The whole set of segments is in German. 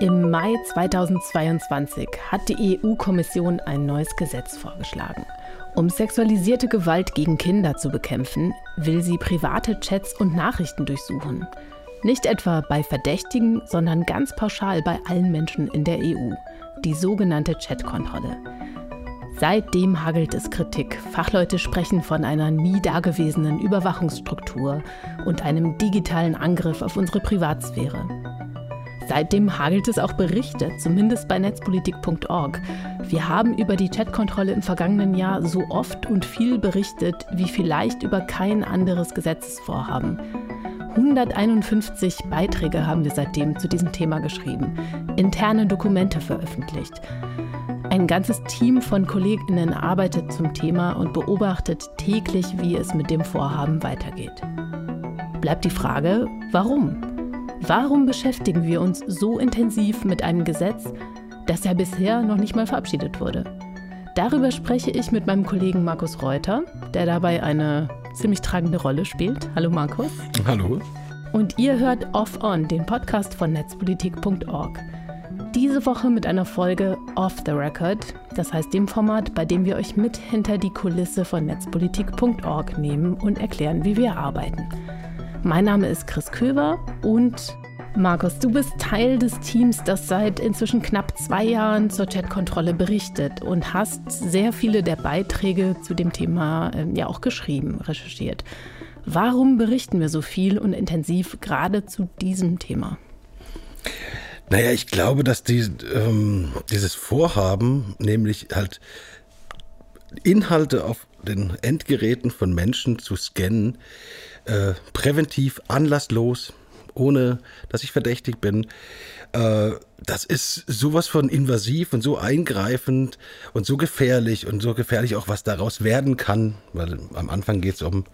Im Mai 2022 hat die EU-Kommission ein neues Gesetz vorgeschlagen. Um sexualisierte Gewalt gegen Kinder zu bekämpfen, will sie private Chats und Nachrichten durchsuchen. Nicht etwa bei Verdächtigen, sondern ganz pauschal bei allen Menschen in der EU. Die sogenannte Chatkontrolle. Seitdem hagelt es Kritik. Fachleute sprechen von einer nie dagewesenen Überwachungsstruktur und einem digitalen Angriff auf unsere Privatsphäre. Seitdem hagelt es auch Berichte, zumindest bei netzpolitik.org. Wir haben über die Chatkontrolle im vergangenen Jahr so oft und viel berichtet wie vielleicht über kein anderes Gesetzesvorhaben. 151 Beiträge haben wir seitdem zu diesem Thema geschrieben, interne Dokumente veröffentlicht. Ein ganzes Team von Kolleginnen arbeitet zum Thema und beobachtet täglich, wie es mit dem Vorhaben weitergeht. Bleibt die Frage, warum? Warum beschäftigen wir uns so intensiv mit einem Gesetz, das ja bisher noch nicht mal verabschiedet wurde? Darüber spreche ich mit meinem Kollegen Markus Reuter, der dabei eine ziemlich tragende Rolle spielt. Hallo Markus. Hallo. Und ihr hört Off On, den Podcast von netzpolitik.org. Diese Woche mit einer Folge Off the Record, das heißt dem Format, bei dem wir euch mit hinter die Kulisse von netzpolitik.org nehmen und erklären, wie wir arbeiten. Mein Name ist Chris Köver und Markus, du bist Teil des Teams, das seit inzwischen knapp zwei Jahren zur Chatkontrolle berichtet und hast sehr viele der Beiträge zu dem Thema äh, ja auch geschrieben, recherchiert. Warum berichten wir so viel und intensiv gerade zu diesem Thema? Naja, ich glaube, dass die, ähm, dieses Vorhaben, nämlich halt Inhalte auf den Endgeräten von Menschen zu scannen, äh, präventiv, anlasslos, ohne dass ich verdächtig bin. Äh, das ist sowas von invasiv und so eingreifend und so gefährlich und so gefährlich auch, was daraus werden kann. Weil am Anfang geht es um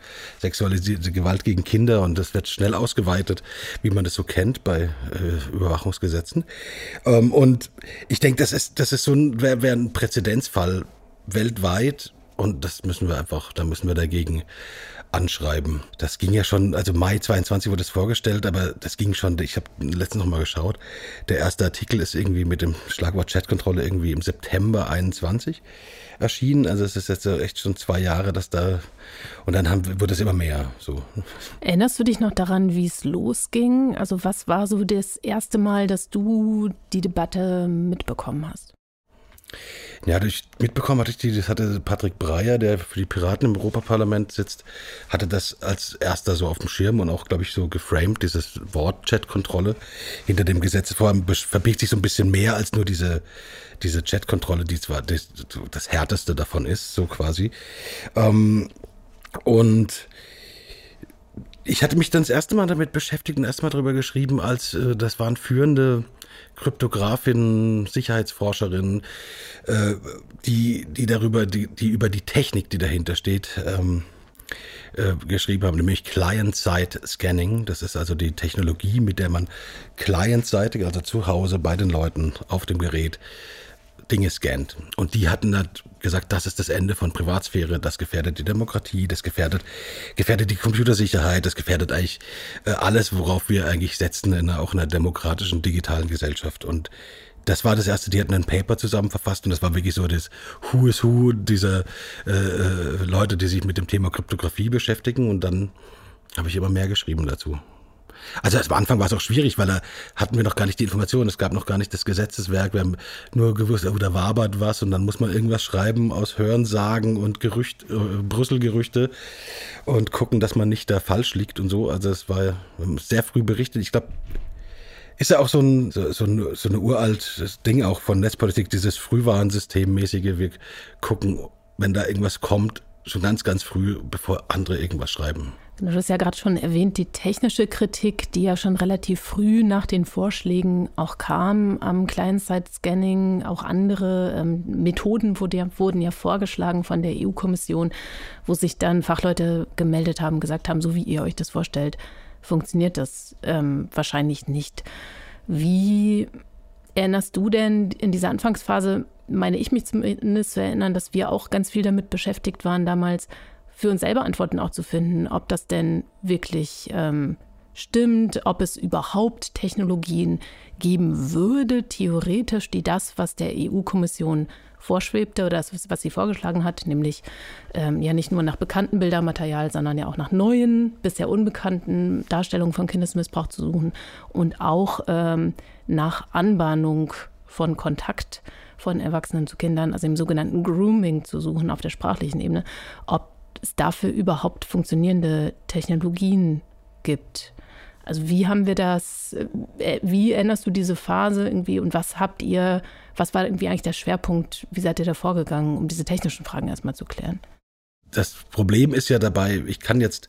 sexualisierte Gewalt gegen Kinder und das wird schnell ausgeweitet, wie man das so kennt bei äh, Überwachungsgesetzen. Ähm, und ich denke, das ist, das ist so ein, wäre wär ein Präzedenzfall weltweit und das müssen wir einfach, da müssen wir dagegen anschreiben. Das ging ja schon, also Mai 22 wurde es vorgestellt, aber das ging schon, ich habe letztens noch mal geschaut, der erste Artikel ist irgendwie mit dem Schlagwort Chatkontrolle irgendwie im September 21 erschienen. Also es ist jetzt echt schon zwei Jahre, dass da und dann haben, wurde es immer mehr. So. Erinnerst du dich noch daran, wie es losging? Also was war so das erste Mal, dass du die Debatte mitbekommen hast? Ja, durch, mitbekommen hatte ich die, das hatte Patrick Breyer, der für die Piraten im Europaparlament sitzt, hatte das als erster so auf dem Schirm und auch, glaube ich, so geframed, dieses Wort Chat-Kontrolle. Hinter dem Gesetzesvorhaben verbirgt sich so ein bisschen mehr als nur diese, diese Chat-Kontrolle, die zwar das, das härteste davon ist, so quasi. Ähm, und ich hatte mich dann das erste Mal damit beschäftigt und erstmal darüber geschrieben, als äh, das waren führende Kryptografin, Sicherheitsforscherin, äh, die, die darüber, die, die über die Technik, die dahinter steht, ähm, äh, geschrieben haben, nämlich Client-Side-Scanning. Das ist also die Technologie, mit der man clientseitig, also zu Hause bei den Leuten auf dem Gerät, Dinge scannt. Und die hatten halt gesagt, das ist das Ende von Privatsphäre, das gefährdet die Demokratie, das gefährdet, gefährdet die Computersicherheit, das gefährdet eigentlich äh, alles, worauf wir eigentlich setzen, in einer, auch in einer demokratischen, digitalen Gesellschaft. Und das war das erste, die hatten ein Paper zusammen verfasst und das war wirklich so das Who is Who dieser äh, äh Leute, die sich mit dem Thema Kryptographie beschäftigen und dann habe ich immer mehr geschrieben dazu. Also am Anfang war es auch schwierig, weil da hatten wir noch gar nicht die Informationen, es gab noch gar nicht das Gesetzeswerk, wir haben nur gewusst, oh, da wabert was und dann muss man irgendwas schreiben aus Hörensagen und Gerücht, äh, Brüssel-Gerüchte und gucken, dass man nicht da falsch liegt und so. Also es war sehr früh berichtet. Ich glaube, ist ja auch so ein, so, so, ein, so ein uraltes Ding auch von Netzpolitik, dieses Frühwarnsystemmäßige. Wir gucken, wenn da irgendwas kommt, schon ganz, ganz früh, bevor andere irgendwas schreiben. Du hast ja gerade schon erwähnt, die technische Kritik, die ja schon relativ früh nach den Vorschlägen auch kam am Client-Side-Scanning, auch andere ähm, Methoden wurde, wurden ja vorgeschlagen von der EU-Kommission, wo sich dann Fachleute gemeldet haben, gesagt haben, so wie ihr euch das vorstellt, funktioniert das ähm, wahrscheinlich nicht. Wie erinnerst du denn in dieser Anfangsphase, meine ich mich zumindest zu erinnern, dass wir auch ganz viel damit beschäftigt waren damals, für uns selber Antworten auch zu finden, ob das denn wirklich ähm, stimmt, ob es überhaupt Technologien geben würde, theoretisch, die das, was der EU-Kommission vorschwebte oder das, was sie vorgeschlagen hat, nämlich ähm, ja nicht nur nach bekannten Bildermaterial, sondern ja auch nach neuen, bisher unbekannten Darstellungen von Kindesmissbrauch zu suchen und auch ähm, nach Anbahnung von Kontakt von Erwachsenen zu Kindern, also im sogenannten Grooming zu suchen auf der sprachlichen Ebene, ob es dafür überhaupt funktionierende Technologien gibt. Also wie haben wir das, äh, wie erinnerst du diese Phase irgendwie und was habt ihr, was war irgendwie eigentlich der Schwerpunkt, wie seid ihr da vorgegangen, um diese technischen Fragen erstmal zu klären? Das Problem ist ja dabei, ich kann jetzt,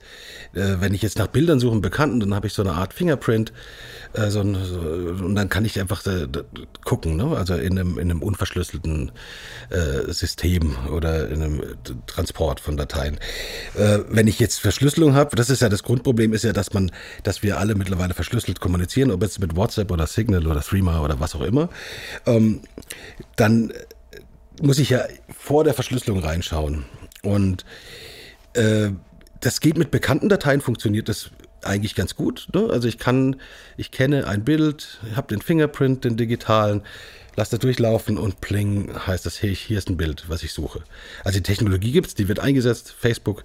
äh, wenn ich jetzt nach Bildern suche, Bekannten, dann habe ich so eine Art Fingerprint, äh, so, ein, so, und dann kann ich einfach äh, gucken, ne? also in einem, in einem unverschlüsselten äh, System oder in einem Transport von Dateien. Äh, wenn ich jetzt Verschlüsselung habe, das ist ja das Grundproblem, ist ja, dass man, dass wir alle mittlerweile verschlüsselt kommunizieren, ob jetzt mit WhatsApp oder Signal oder Threema oder was auch immer, ähm, dann muss ich ja vor der Verschlüsselung reinschauen. Und äh, das geht mit bekannten Dateien, funktioniert das eigentlich ganz gut. Ne? Also ich kann, ich kenne ein Bild, habe den Fingerprint, den digitalen, lasse das durchlaufen und pling heißt das, hey, hier ist ein Bild, was ich suche. Also die Technologie gibt es, die wird eingesetzt. Facebook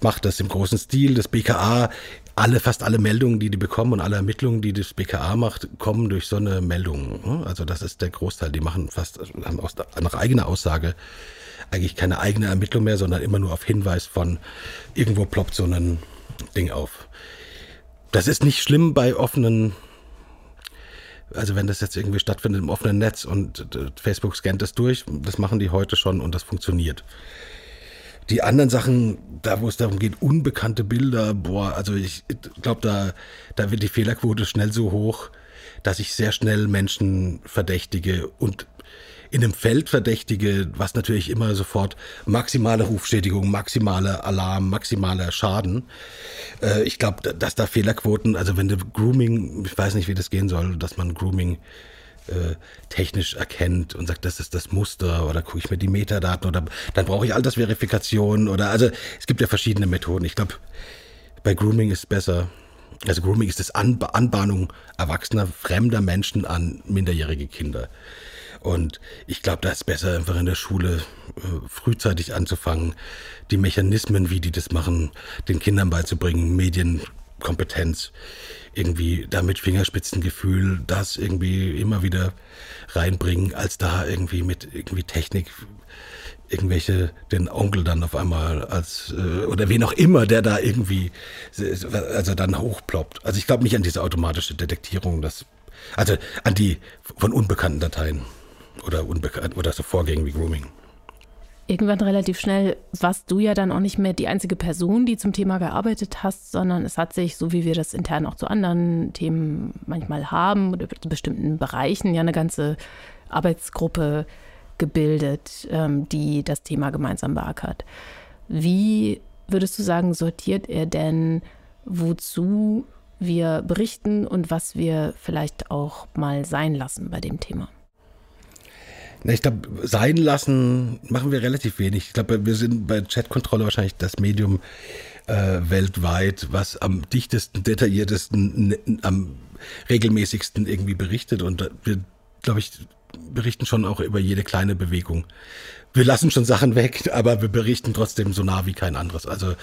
macht das im großen Stil. Das BKA, alle, fast alle Meldungen, die die bekommen und alle Ermittlungen, die das BKA macht, kommen durch so eine Meldung. Ne? Also das ist der Großteil. Die machen fast haben aus, nach eigener Aussage eigentlich keine eigene Ermittlung mehr, sondern immer nur auf Hinweis von irgendwo ploppt so ein Ding auf. Das ist nicht schlimm bei offenen, also wenn das jetzt irgendwie stattfindet im offenen Netz und äh, Facebook scannt das durch, das machen die heute schon und das funktioniert. Die anderen Sachen, da wo es darum geht, unbekannte Bilder, boah, also ich glaube, da, da wird die Fehlerquote schnell so hoch, dass ich sehr schnell Menschen verdächtige und in einem Feld verdächtige, was natürlich immer sofort maximale Rufschädigung, maximaler Alarm, maximaler Schaden. Äh, ich glaube, dass da Fehlerquoten, also wenn du Grooming, ich weiß nicht, wie das gehen soll, dass man Grooming äh, technisch erkennt und sagt, das ist das Muster oder gucke ich mir die Metadaten oder dann brauche ich Altersverifikation oder also es gibt ja verschiedene Methoden. Ich glaube, bei Grooming ist es besser. Also Grooming ist das Anbahnung erwachsener, fremder Menschen an minderjährige Kinder. Und ich glaube, da ist besser, einfach in der Schule äh, frühzeitig anzufangen, die Mechanismen, wie die das machen, den Kindern beizubringen, Medienkompetenz, irgendwie damit Fingerspitzengefühl, das irgendwie immer wieder reinbringen, als da irgendwie mit irgendwie Technik irgendwelche den Onkel dann auf einmal als äh, oder wen auch immer, der da irgendwie also dann hochploppt. Also ich glaube nicht an diese automatische Detektierung, das also an die von unbekannten Dateien oder unbekannt oder so Vorgängen wie Grooming. Irgendwann relativ schnell warst du ja dann auch nicht mehr die einzige Person, die zum Thema gearbeitet hast, sondern es hat sich, so wie wir das intern auch zu anderen Themen manchmal haben oder zu bestimmten Bereichen, ja eine ganze Arbeitsgruppe gebildet, ähm, die das Thema gemeinsam beackert. Wie würdest du sagen, sortiert er denn, wozu wir berichten und was wir vielleicht auch mal sein lassen bei dem Thema? Na, ich glaube, sein lassen machen wir relativ wenig. Ich glaube, wir sind bei Chatkontrolle wahrscheinlich das Medium äh, weltweit, was am dichtesten, detailliertesten, am regelmäßigsten irgendwie berichtet. Und wir, glaube ich, berichten schon auch über jede kleine Bewegung. Wir lassen schon Sachen weg, aber wir berichten trotzdem so nah wie kein anderes. Also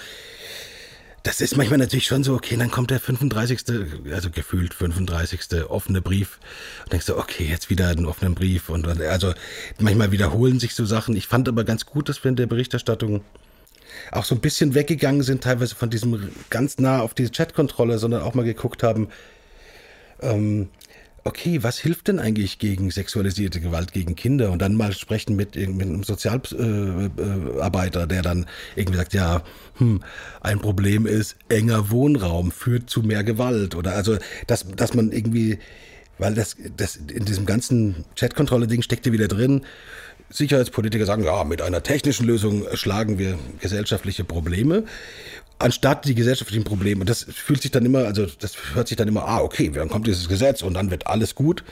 das ist manchmal natürlich schon so, okay, dann kommt der 35., also gefühlt 35. offene Brief und denkst du, okay, jetzt wieder einen offenen Brief und also manchmal wiederholen sich so Sachen. Ich fand aber ganz gut, dass wir in der Berichterstattung auch so ein bisschen weggegangen sind, teilweise von diesem ganz nah auf diese Chatkontrolle, sondern auch mal geguckt haben, ähm, okay, was hilft denn eigentlich gegen sexualisierte Gewalt gegen Kinder? Und dann mal sprechen mit, mit einem Sozialarbeiter, äh, der dann irgendwie sagt, ja, hm, ein Problem ist, enger Wohnraum führt zu mehr Gewalt. Oder also, dass, dass man irgendwie, weil das, das in diesem ganzen Chatkontrolle-Ding steckt ja wieder drin, Sicherheitspolitiker sagen, ja, mit einer technischen Lösung schlagen wir gesellschaftliche Probleme anstatt die gesellschaftlichen Probleme. Das fühlt sich dann immer, also das hört sich dann immer, ah, okay, dann kommt dieses Gesetz und dann wird alles gut.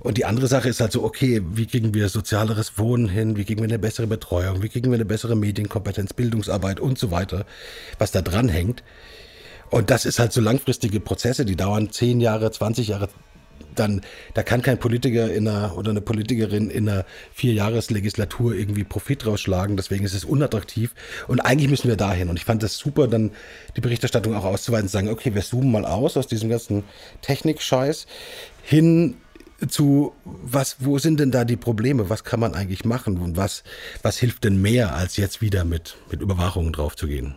Und die andere Sache ist halt so, okay, wie kriegen wir sozialeres Wohnen hin, wie kriegen wir eine bessere Betreuung, wie kriegen wir eine bessere Medienkompetenz, Bildungsarbeit und so weiter, was da dran hängt. Und das ist halt so langfristige Prozesse, die dauern 10 Jahre, 20 Jahre, dann, da kann kein Politiker in einer, oder eine Politikerin in einer Vierjahreslegislatur irgendwie Profit rausschlagen. Deswegen ist es unattraktiv. Und eigentlich müssen wir dahin. Und ich fand das super, dann die Berichterstattung auch auszuweiten und sagen, okay, wir zoomen mal aus aus diesem ganzen Technikscheiß hin zu was, wo sind denn da die Probleme? Was kann man eigentlich machen? Und was, was hilft denn mehr, als jetzt wieder mit, mit Überwachungen drauf zu gehen?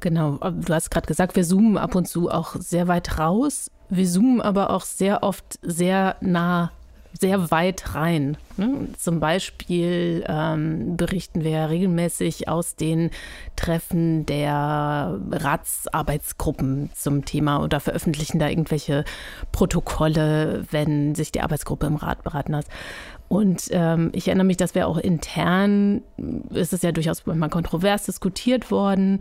Genau, du hast gerade gesagt, wir zoomen ab und zu auch sehr weit raus. Wir zoomen aber auch sehr oft sehr nah, sehr weit rein. Ne? Zum Beispiel ähm, berichten wir regelmäßig aus den Treffen der Ratsarbeitsgruppen zum Thema oder veröffentlichen da irgendwelche Protokolle, wenn sich die Arbeitsgruppe im Rat beraten hat. Und ähm, ich erinnere mich, dass wir auch intern, ist es ja durchaus manchmal kontrovers diskutiert worden,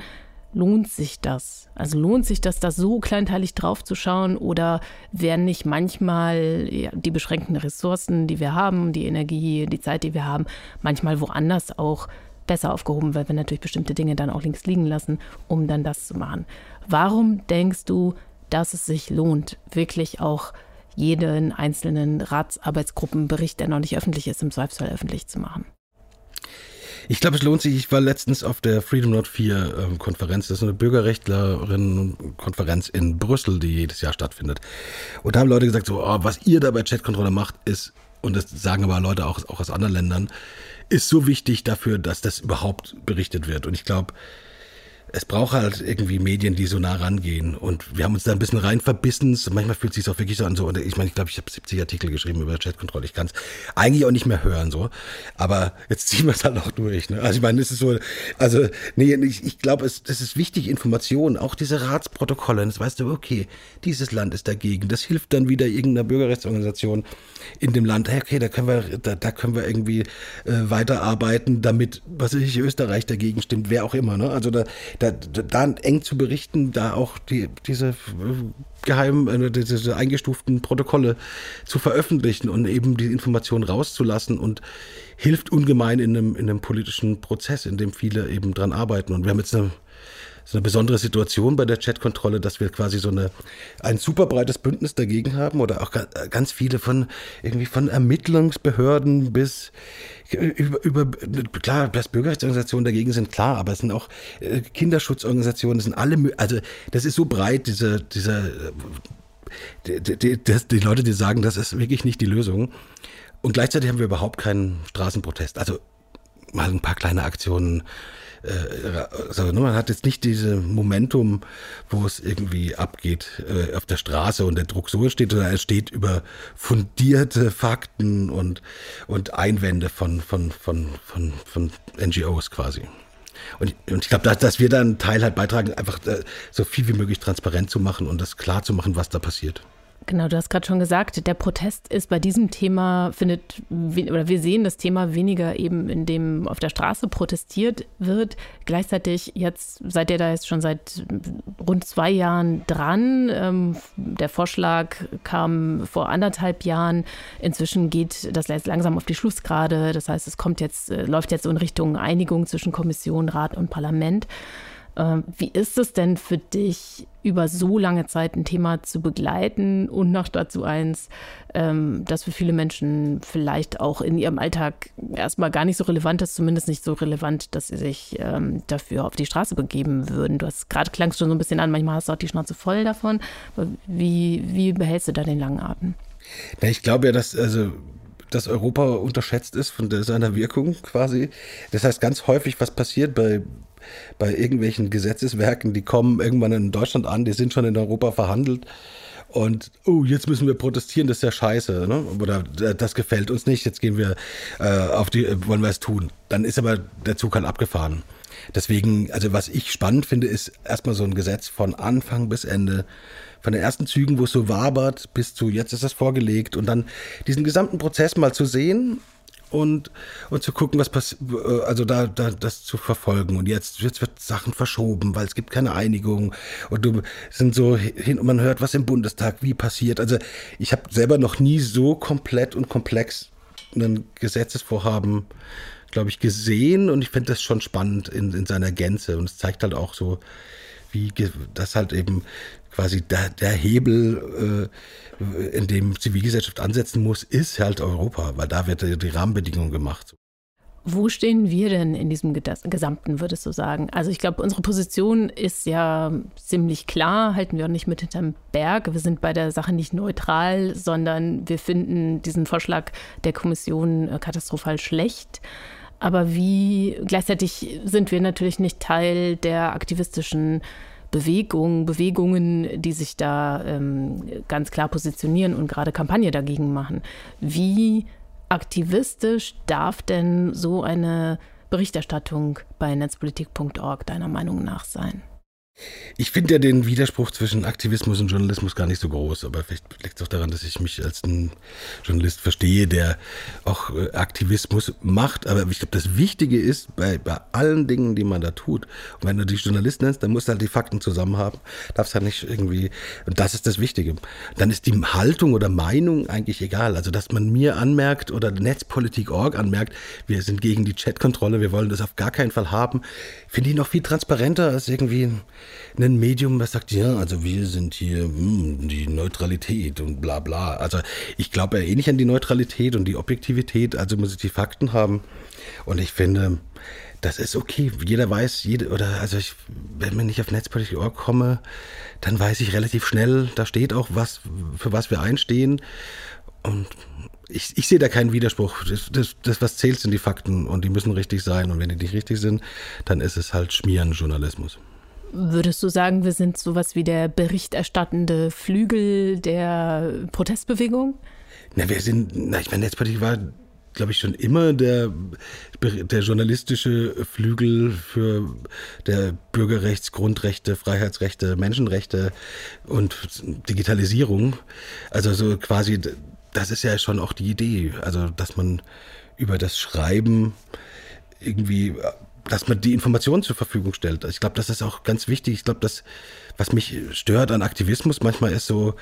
lohnt sich das? Also lohnt sich das, da so kleinteilig drauf zu schauen oder werden nicht manchmal ja, die beschränkten Ressourcen, die wir haben, die Energie, die Zeit, die wir haben, manchmal woanders auch besser aufgehoben, weil wir natürlich bestimmte Dinge dann auch links liegen lassen, um dann das zu machen. Warum denkst du, dass es sich lohnt, wirklich auch jeden einzelnen Ratsarbeitsgruppenbericht, der noch nicht öffentlich ist, im Zweifelsfall öffentlich zu machen? Ich glaube, es lohnt sich. Ich war letztens auf der Freedom Note 4 ähm, Konferenz. Das ist eine Bürgerrechtlerinnen-Konferenz in Brüssel, die jedes Jahr stattfindet. Und da haben Leute gesagt, so, oh, was ihr da bei Chatkontrolle macht, ist, und das sagen aber Leute auch, auch aus anderen Ländern, ist so wichtig dafür, dass das überhaupt berichtet wird. Und ich glaube, es braucht halt irgendwie Medien, die so nah rangehen. Und wir haben uns da ein bisschen rein verbissen. Manchmal fühlt es sich auch wirklich so an, so, ich meine, ich glaube, ich habe 70 Artikel geschrieben über Chatkontrolle. Ich kann es eigentlich auch nicht mehr hören, so. Aber jetzt ziehen wir es halt auch durch. Ne? Also ich meine, es ist so, also, nee, ich, ich glaube, es das ist wichtig, Informationen, auch diese Ratsprotokolle. Das weißt du, okay, dieses Land ist dagegen. Das hilft dann wieder irgendeiner Bürgerrechtsorganisation in dem Land. Hey, okay, da können wir, da, da können wir irgendwie äh, weiterarbeiten, damit, was weiß ich, Österreich dagegen stimmt, wer auch immer. Ne? Also da, da, da eng zu berichten, da auch die, diese geheimen, äh, diese eingestuften Protokolle zu veröffentlichen und eben die Informationen rauszulassen und hilft ungemein in einem, in einem politischen Prozess, in dem viele eben dran arbeiten. Und wir haben jetzt eine so eine besondere Situation bei der Chatkontrolle, dass wir quasi so eine, ein super breites Bündnis dagegen haben oder auch ganz viele von irgendwie von Ermittlungsbehörden bis über, über klar, dass Bürgerrechtsorganisationen dagegen sind, klar, aber es sind auch äh, Kinderschutzorganisationen, es sind alle, also das ist so breit, diese, dieser, die, die, die Leute, die sagen, das ist wirklich nicht die Lösung. Und gleichzeitig haben wir überhaupt keinen Straßenprotest. Also mal ein paar kleine Aktionen äh, also, ne, man hat jetzt nicht diese Momentum, wo es irgendwie abgeht äh, auf der Straße und der Druck so entsteht, sondern es steht über fundierte Fakten und, und Einwände von, von, von, von, von NGOs quasi. Und, und ich glaube, dass, dass wir da einen Teil halt beitragen, einfach äh, so viel wie möglich transparent zu machen und das klar zu machen, was da passiert. Genau, du hast gerade schon gesagt, der Protest ist bei diesem Thema, findet, oder wir sehen das Thema weniger eben, in dem auf der Straße protestiert wird. Gleichzeitig jetzt seid ihr da jetzt schon seit rund zwei Jahren dran. Ähm, der Vorschlag kam vor anderthalb Jahren. Inzwischen geht das langsam auf die Schlussgrade. Das heißt, es kommt jetzt, äh, läuft jetzt in Richtung Einigung zwischen Kommission, Rat und Parlament. Ähm, wie ist es denn für dich, über so lange Zeit ein Thema zu begleiten und noch dazu eins, ähm, das für viele Menschen vielleicht auch in ihrem Alltag erstmal gar nicht so relevant ist, zumindest nicht so relevant, dass sie sich ähm, dafür auf die Straße begeben würden? Du hast gerade klangst schon so ein bisschen an, manchmal hast du auch die Schnauze voll davon. Wie, wie behältst du da den langen Atem? Na, ich glaube ja, dass, also dass Europa unterschätzt ist von seiner Wirkung quasi. Das heißt, ganz häufig, was passiert bei bei irgendwelchen Gesetzeswerken, die kommen irgendwann in Deutschland an, die sind schon in Europa verhandelt. Und, oh, jetzt müssen wir protestieren, das ist ja scheiße, ne? Oder äh, das gefällt uns nicht, jetzt gehen wir äh, auf die, wollen wir es tun. Dann ist aber der Zug halt abgefahren. Deswegen, also was ich spannend finde, ist erstmal so ein Gesetz von Anfang bis Ende, von den ersten Zügen, wo es so wabert, bis zu jetzt ist es vorgelegt und dann diesen gesamten Prozess mal zu sehen und, und zu gucken, was passiert, äh, also da, da das zu verfolgen. Und jetzt, jetzt wird Sachen verschoben, weil es gibt keine Einigung. Und du sind so hin und man hört, was im Bundestag wie passiert. Also ich habe selber noch nie so komplett und komplex ein Gesetzesvorhaben, glaube ich, gesehen und ich finde das schon spannend in, in seiner Gänze. Und es zeigt halt auch so, wie das halt eben quasi der, der Hebel, äh, in dem Zivilgesellschaft ansetzen muss, ist halt Europa, weil da wird die Rahmenbedingungen gemacht. Wo stehen wir denn in diesem Gesamten, würdest du sagen? Also ich glaube, unsere Position ist ja ziemlich klar, halten wir auch nicht mit hinterm Berg. Wir sind bei der Sache nicht neutral, sondern wir finden diesen Vorschlag der Kommission äh, katastrophal schlecht. Aber wie gleichzeitig sind wir natürlich nicht Teil der aktivistischen Bewegungen, Bewegungen, die sich da ähm, ganz klar positionieren und gerade Kampagne dagegen machen. Wie aktivistisch darf denn so eine Berichterstattung bei netzpolitik.org deiner Meinung nach sein? Ich finde ja den Widerspruch zwischen Aktivismus und Journalismus gar nicht so groß, aber vielleicht liegt es auch daran, dass ich mich als ein Journalist verstehe, der auch äh, Aktivismus macht. Aber ich glaube, das Wichtige ist, bei, bei allen Dingen, die man da tut, und wenn du dich Journalist nennst, dann musst du halt die Fakten zusammen haben, darfst halt nicht irgendwie, und das ist das Wichtige. Dann ist die Haltung oder Meinung eigentlich egal. Also, dass man mir anmerkt oder Netzpolitik.org anmerkt, wir sind gegen die Chatkontrolle, wir wollen das auf gar keinen Fall haben, finde ich noch viel transparenter als irgendwie ein Medium, was sagt, ja, also wir sind hier mh, hm, die Neutralität und bla bla. Also ich glaube ja eh nicht an die Neutralität und die Objektivität, also muss ich die Fakten haben. Und ich finde, das ist okay. Jeder weiß, jede, oder also ich, wenn ich auf Netzpolitik.org komme, dann weiß ich relativ schnell, da steht auch was, für was wir einstehen. Und ich, ich sehe da keinen Widerspruch. Das, das, das, was zählt, sind die Fakten und die müssen richtig sein. Und wenn die nicht richtig sind, dann ist es halt Schmierenjournalismus. Würdest du sagen, wir sind sowas wie der berichterstattende Flügel der Protestbewegung? Na, wir sind, na, ich meine, Netzpolitik war, glaube ich, schon immer der, der journalistische Flügel für der Bürgerrechts-, Grundrechte, Freiheitsrechte, Menschenrechte und Digitalisierung. Also so quasi, das ist ja schon auch die Idee, also dass man über das Schreiben irgendwie dass man die Informationen zur Verfügung stellt. Ich glaube, das ist auch ganz wichtig. Ich glaube, das, was mich stört an Aktivismus manchmal ist so,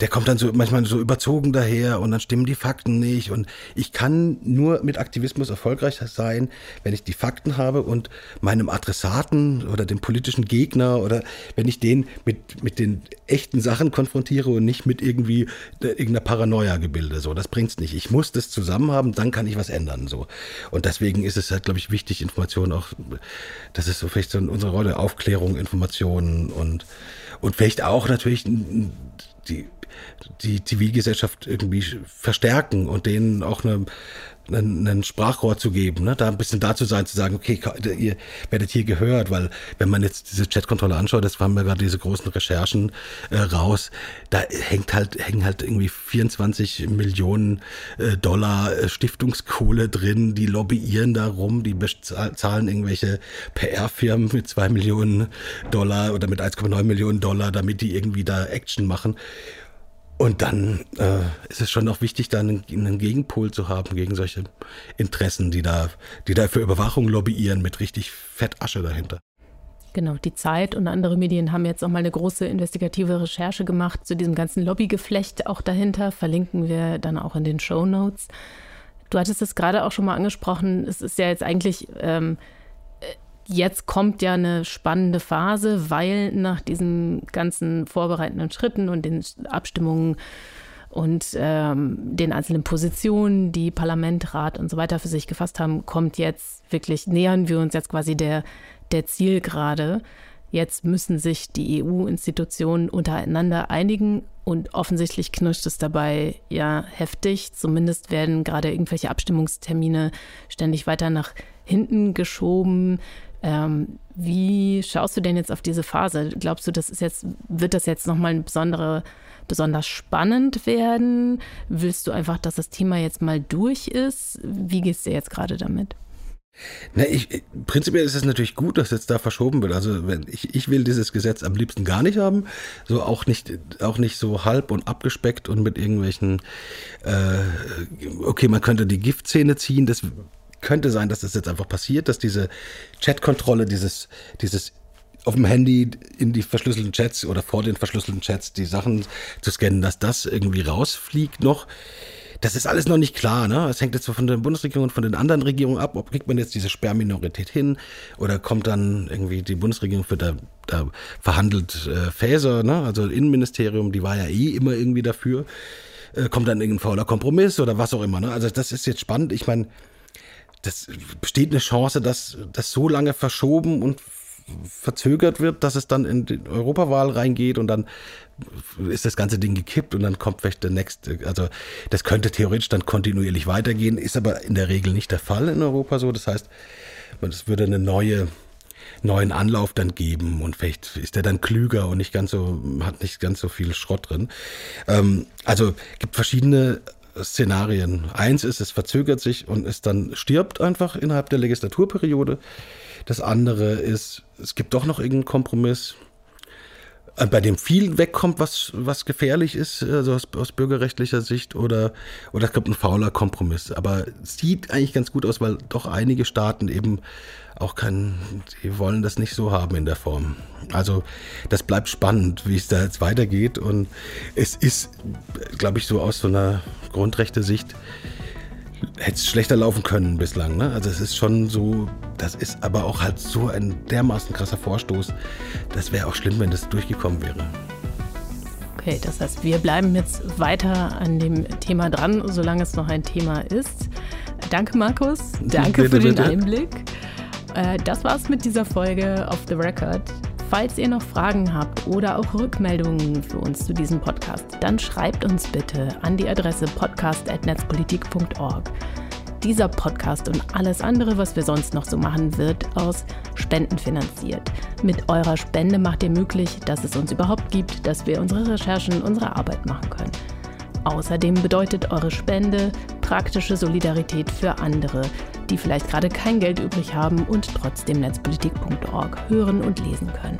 der kommt dann so manchmal so überzogen daher und dann stimmen die Fakten nicht. Und ich kann nur mit Aktivismus erfolgreich sein, wenn ich die Fakten habe und meinem Adressaten oder dem politischen Gegner oder wenn ich den mit, mit den echten Sachen konfrontiere und nicht mit irgendwie äh, irgendeiner Paranoia-Gebilde. So, das bringt's nicht. Ich muss das zusammen haben, dann kann ich was ändern. So. Und deswegen ist es halt, glaube ich, wichtig, Informationen auch, das ist so vielleicht so unsere Rolle, Aufklärung, Informationen und, und vielleicht auch natürlich die die Zivilgesellschaft irgendwie verstärken und denen auch eine, einen, einen Sprachrohr zu geben, ne? da ein bisschen da zu sein, zu sagen, okay, ihr werdet hier gehört, weil wenn man jetzt diese Chatkontrolle anschaut, das haben wir gerade diese großen Recherchen äh, raus, da hängt halt, hängen halt irgendwie 24 Millionen äh, Dollar äh, Stiftungskohle drin, die lobbyieren da rum, die bezahlen irgendwelche PR-Firmen mit zwei Millionen Dollar oder mit 1,9 Millionen Dollar, damit die irgendwie da Action machen. Und dann äh, ist es schon noch wichtig, da einen, einen, Gegenpol zu haben gegen solche Interessen, die da, die da für Überwachung lobbyieren mit richtig Fettasche dahinter. Genau, die Zeit und andere Medien haben jetzt auch mal eine große investigative Recherche gemacht zu diesem ganzen Lobbygeflecht auch dahinter. Verlinken wir dann auch in den Show Notes. Du hattest es gerade auch schon mal angesprochen. Es ist ja jetzt eigentlich ähm, Jetzt kommt ja eine spannende Phase, weil nach diesen ganzen vorbereitenden Schritten und den Abstimmungen und ähm, den einzelnen Positionen, die Parlament, Rat und so weiter für sich gefasst haben, kommt jetzt wirklich, nähern wir uns jetzt quasi der, der Zielgerade. Jetzt müssen sich die EU-Institutionen untereinander einigen und offensichtlich knirscht es dabei ja heftig. Zumindest werden gerade irgendwelche Abstimmungstermine ständig weiter nach hinten geschoben. Ähm, wie schaust du denn jetzt auf diese Phase? Glaubst du, das ist jetzt, wird das jetzt nochmal ein besondere, besonders spannend werden? Willst du einfach, dass das Thema jetzt mal durch ist? Wie gehst du jetzt gerade damit? Na, ich, prinzipiell ist es natürlich gut, dass jetzt da verschoben wird. Also wenn ich, ich will dieses Gesetz am liebsten gar nicht haben, so auch nicht, auch nicht so halb und abgespeckt und mit irgendwelchen, äh, okay, man könnte die Giftzähne ziehen, das könnte sein, dass das jetzt einfach passiert, dass diese Chatkontrolle, dieses, dieses auf dem Handy in die verschlüsselten Chats oder vor den verschlüsselten Chats die Sachen zu scannen, dass das irgendwie rausfliegt noch. das ist alles noch nicht klar. Ne? Das hängt jetzt von der Bundesregierung und von den anderen Regierungen ab. Ob kriegt man jetzt diese Sperrminorität hin oder kommt dann irgendwie die Bundesregierung für da, da verhandelt äh, Faeser, ne? also Innenministerium, die war ja eh immer irgendwie dafür. Äh, kommt dann irgendein fauler Kompromiss oder was auch immer. Ne? Also das ist jetzt spannend. Ich meine, das besteht eine Chance, dass das so lange verschoben und verzögert wird, dass es dann in die Europawahl reingeht und dann ist das ganze Ding gekippt und dann kommt vielleicht der nächste. Also das könnte theoretisch dann kontinuierlich weitergehen, ist aber in der Regel nicht der Fall in Europa so. Das heißt, es würde eine neue neuen Anlauf dann geben und vielleicht ist er dann klüger und nicht ganz so hat nicht ganz so viel Schrott drin. Ähm, also gibt verschiedene Szenarien. Eins ist, es verzögert sich und es dann stirbt einfach innerhalb der Legislaturperiode. Das andere ist, es gibt doch noch irgendeinen Kompromiss, bei dem viel wegkommt, was, was gefährlich ist, also aus, aus bürgerrechtlicher Sicht, oder, oder es gibt ein fauler Kompromiss. Aber sieht eigentlich ganz gut aus, weil doch einige Staaten eben auch keinen, die wollen das nicht so haben in der Form. Also das bleibt spannend, wie es da jetzt weitergeht. Und es ist, glaube ich, so aus so einer Grundrechte-Sicht, hätte es schlechter laufen können bislang. Ne? Also es ist schon so, das ist aber auch halt so ein dermaßen krasser Vorstoß. Das wäre auch schlimm, wenn das durchgekommen wäre. Okay, das heißt, wir bleiben jetzt weiter an dem Thema dran, solange es noch ein Thema ist. Danke, Markus. Danke bitte, für den bitte. Einblick. Äh, das war's mit dieser Folge of the Record. Falls ihr noch Fragen habt oder auch Rückmeldungen für uns zu diesem Podcast, dann schreibt uns bitte an die Adresse podcast.netzpolitik.org. Dieser Podcast und alles andere, was wir sonst noch so machen, wird aus Spenden finanziert. Mit eurer Spende macht ihr möglich, dass es uns überhaupt gibt, dass wir unsere Recherchen, unsere Arbeit machen können. Außerdem bedeutet eure Spende praktische Solidarität für andere, die vielleicht gerade kein Geld übrig haben und trotzdem netzpolitik.org hören und lesen können.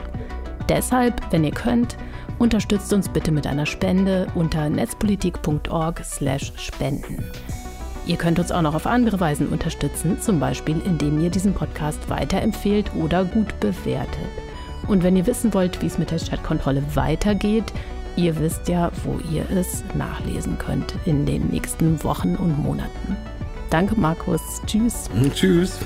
Deshalb, wenn ihr könnt, unterstützt uns bitte mit einer Spende unter netzpolitik.org/spenden. Ihr könnt uns auch noch auf andere Weisen unterstützen, zum Beispiel indem ihr diesen Podcast weiterempfehlt oder gut bewertet. Und wenn ihr wissen wollt, wie es mit der Stadtkontrolle weitergeht, ihr wisst ja, wo ihr es nachlesen könnt in den nächsten Wochen und Monaten. Danke, Markus. Tschüss. Tschüss.